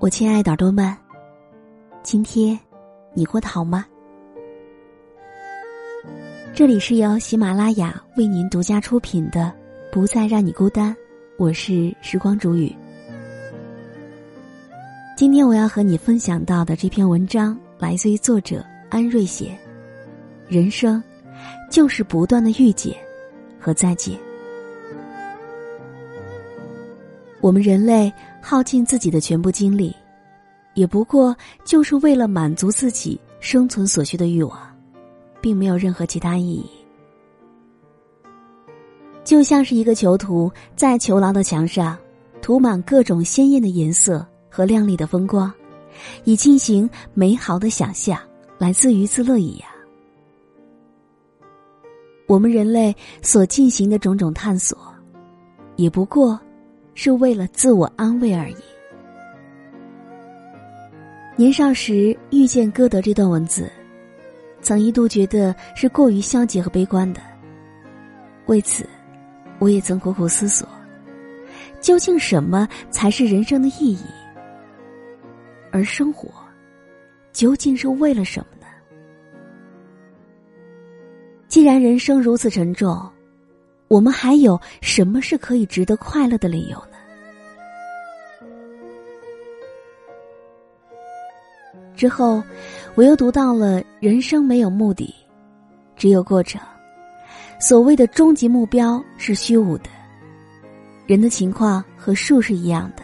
我亲爱的耳朵们，今天你过得好吗？这里是由喜马拉雅为您独家出品的《不再让你孤单》，我是时光煮雨。今天我要和你分享到的这篇文章来自于作者安瑞写。人生就是不断的遇见和再见。我们人类耗尽自己的全部精力，也不过就是为了满足自己生存所需的欲望，并没有任何其他意义。就像是一个囚徒在囚牢的墙上涂满各种鲜艳的颜色和亮丽的风光，以进行美好的想象来自娱自乐一样。我们人类所进行的种种探索，也不过。是为了自我安慰而已。年少时遇见歌德这段文字，曾一度觉得是过于消极和悲观的。为此，我也曾苦苦思索，究竟什么才是人生的意义？而生活，究竟是为了什么呢？既然人生如此沉重，我们还有什么是可以值得快乐的理由呢？之后，我又读到了“人生没有目的，只有过程”。所谓的终极目标是虚无的。人的情况和树是一样的，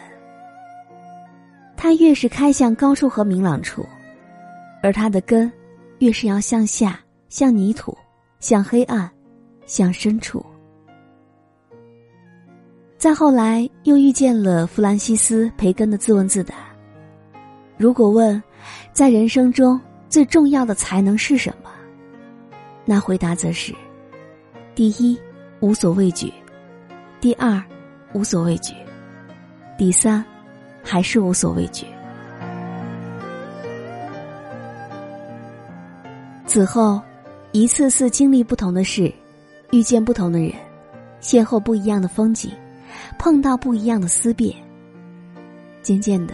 它越是开向高处和明朗处，而它的根，越是要向下、向泥土、向黑暗、向深处。再后来，又遇见了弗兰西斯·培根的自问自答。如果问，在人生中最重要的才能是什么？那回答则是：第一，无所畏惧；第二，无所畏惧；第三，还是无所畏惧。此后，一次次经历不同的事，遇见不同的人，邂逅不一样的风景，碰到不一样的思辨。渐渐的。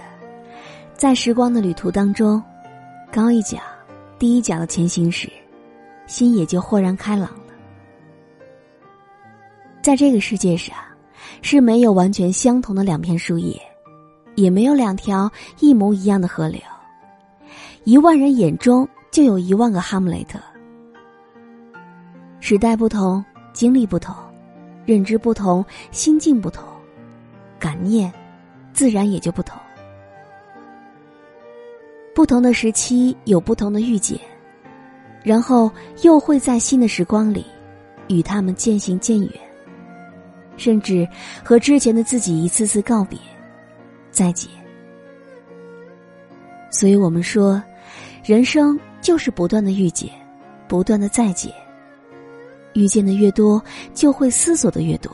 在时光的旅途当中，高一脚、低一脚的前行时，心也就豁然开朗了。在这个世界上，是没有完全相同的两片树叶，也没有两条一模一样的河流。一万人眼中就有一万个哈姆雷特。时代不同，经历不同，认知不同，心境不同，感念自然也就不同。不同的时期有不同的遇见，然后又会在新的时光里，与他们渐行渐远，甚至和之前的自己一次次告别、再见。所以我们说，人生就是不断的遇见，不断的再见。遇见的越多，就会思索的越多，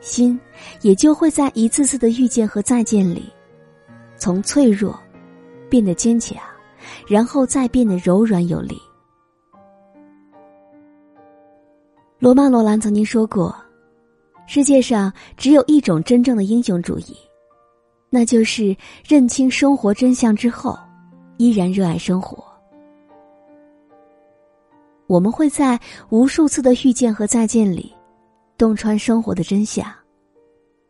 心也就会在一次次的遇见和再见里，从脆弱。变得坚强，然后再变得柔软有力。罗曼·罗兰曾经说过：“世界上只有一种真正的英雄主义，那就是认清生活真相之后，依然热爱生活。”我们会在无数次的遇见和再见里，洞穿生活的真相，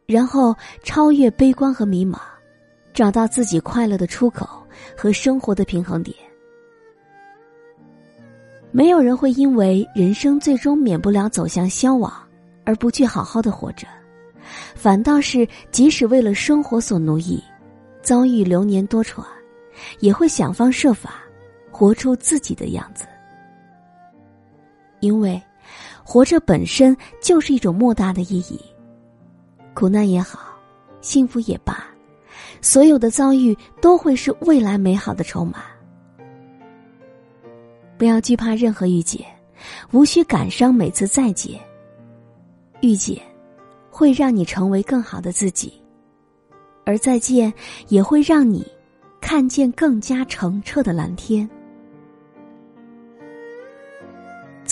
然后超越悲观和迷茫，找到自己快乐的出口。和生活的平衡点，没有人会因为人生最终免不了走向消亡而不去好好的活着，反倒是即使为了生活所奴役，遭遇流年多舛，也会想方设法活出自己的样子。因为，活着本身就是一种莫大的意义，苦难也好，幸福也罢。所有的遭遇都会是未来美好的筹码。不要惧怕任何遇见，无需感伤每次再见。遇见，会让你成为更好的自己，而再见也会让你看见更加澄澈的蓝天。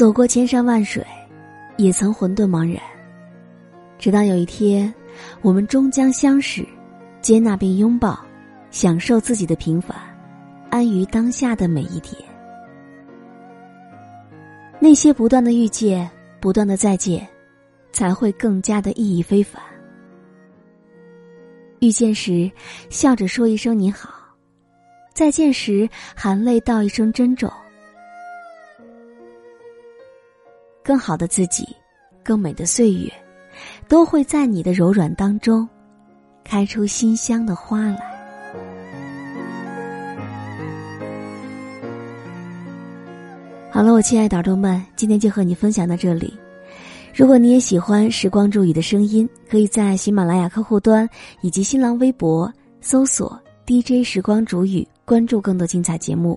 走过千山万水，也曾混沌茫然，直到有一天，我们终将相识。接纳并拥抱，享受自己的平凡，安于当下的每一天。那些不断的遇见，不断的再见，才会更加的意义非凡。遇见时，笑着说一声你好；再见时，含泪道一声珍重。更好的自己，更美的岁月，都会在你的柔软当中，开出馨香的花来。好了，我亲爱的耳朵们，今天就和你分享到这里。如果你也喜欢时光煮雨的声音，可以在喜马拉雅客户端以及新浪微博搜索 DJ 时光煮雨，关注更多精彩节目。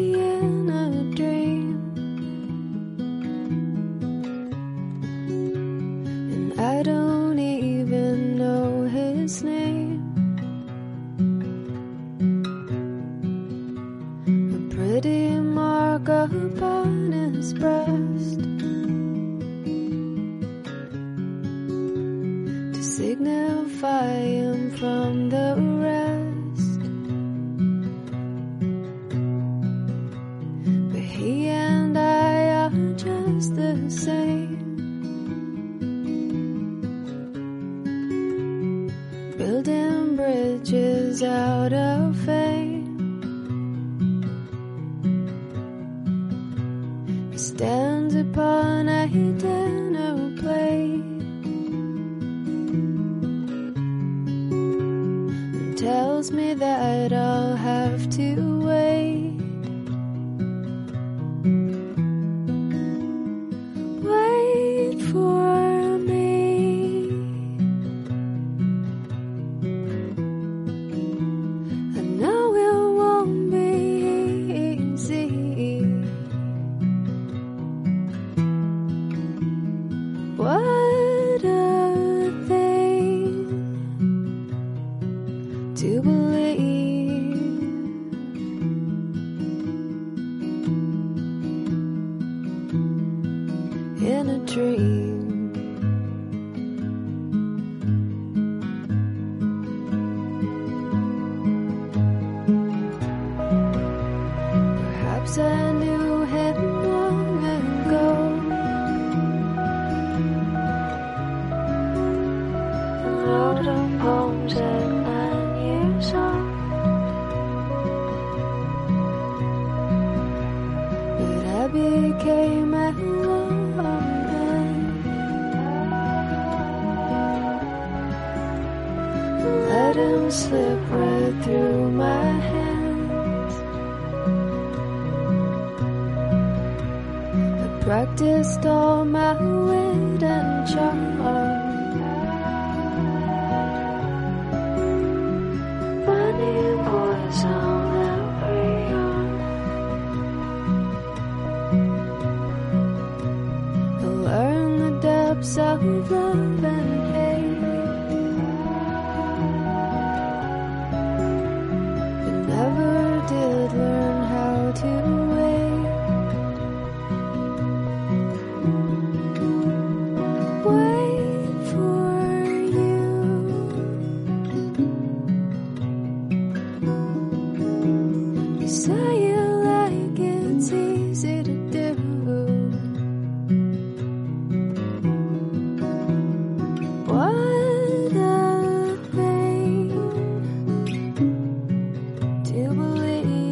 to signify him from the rest. But he and I are just the same. Building bridges out of fame. It tells me that I'll have to. To believe. Slip right through my hands. I practiced all my wit and charm. Funny boys on every arm. I learned the depths of love and hate. Say it like it's easy to do. What a thing to believe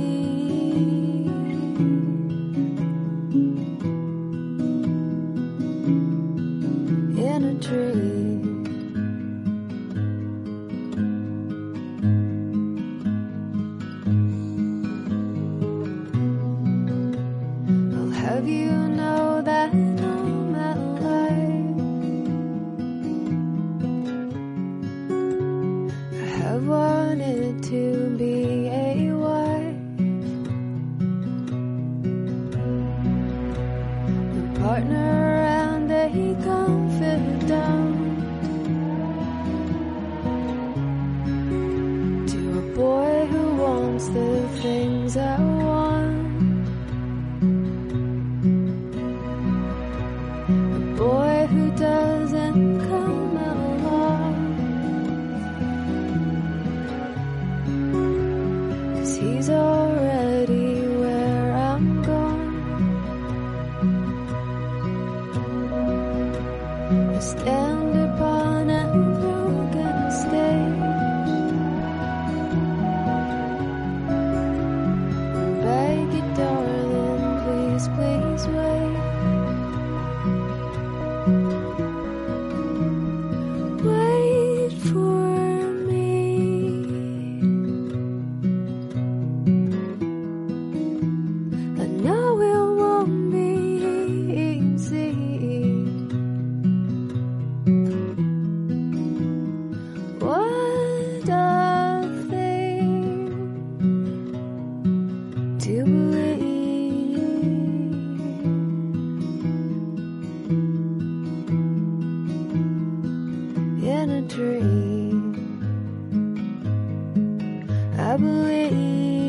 in a dream. to be a wife, a partner and a confidant to a boy who wants the things I want, a boy who doesn't. I believe.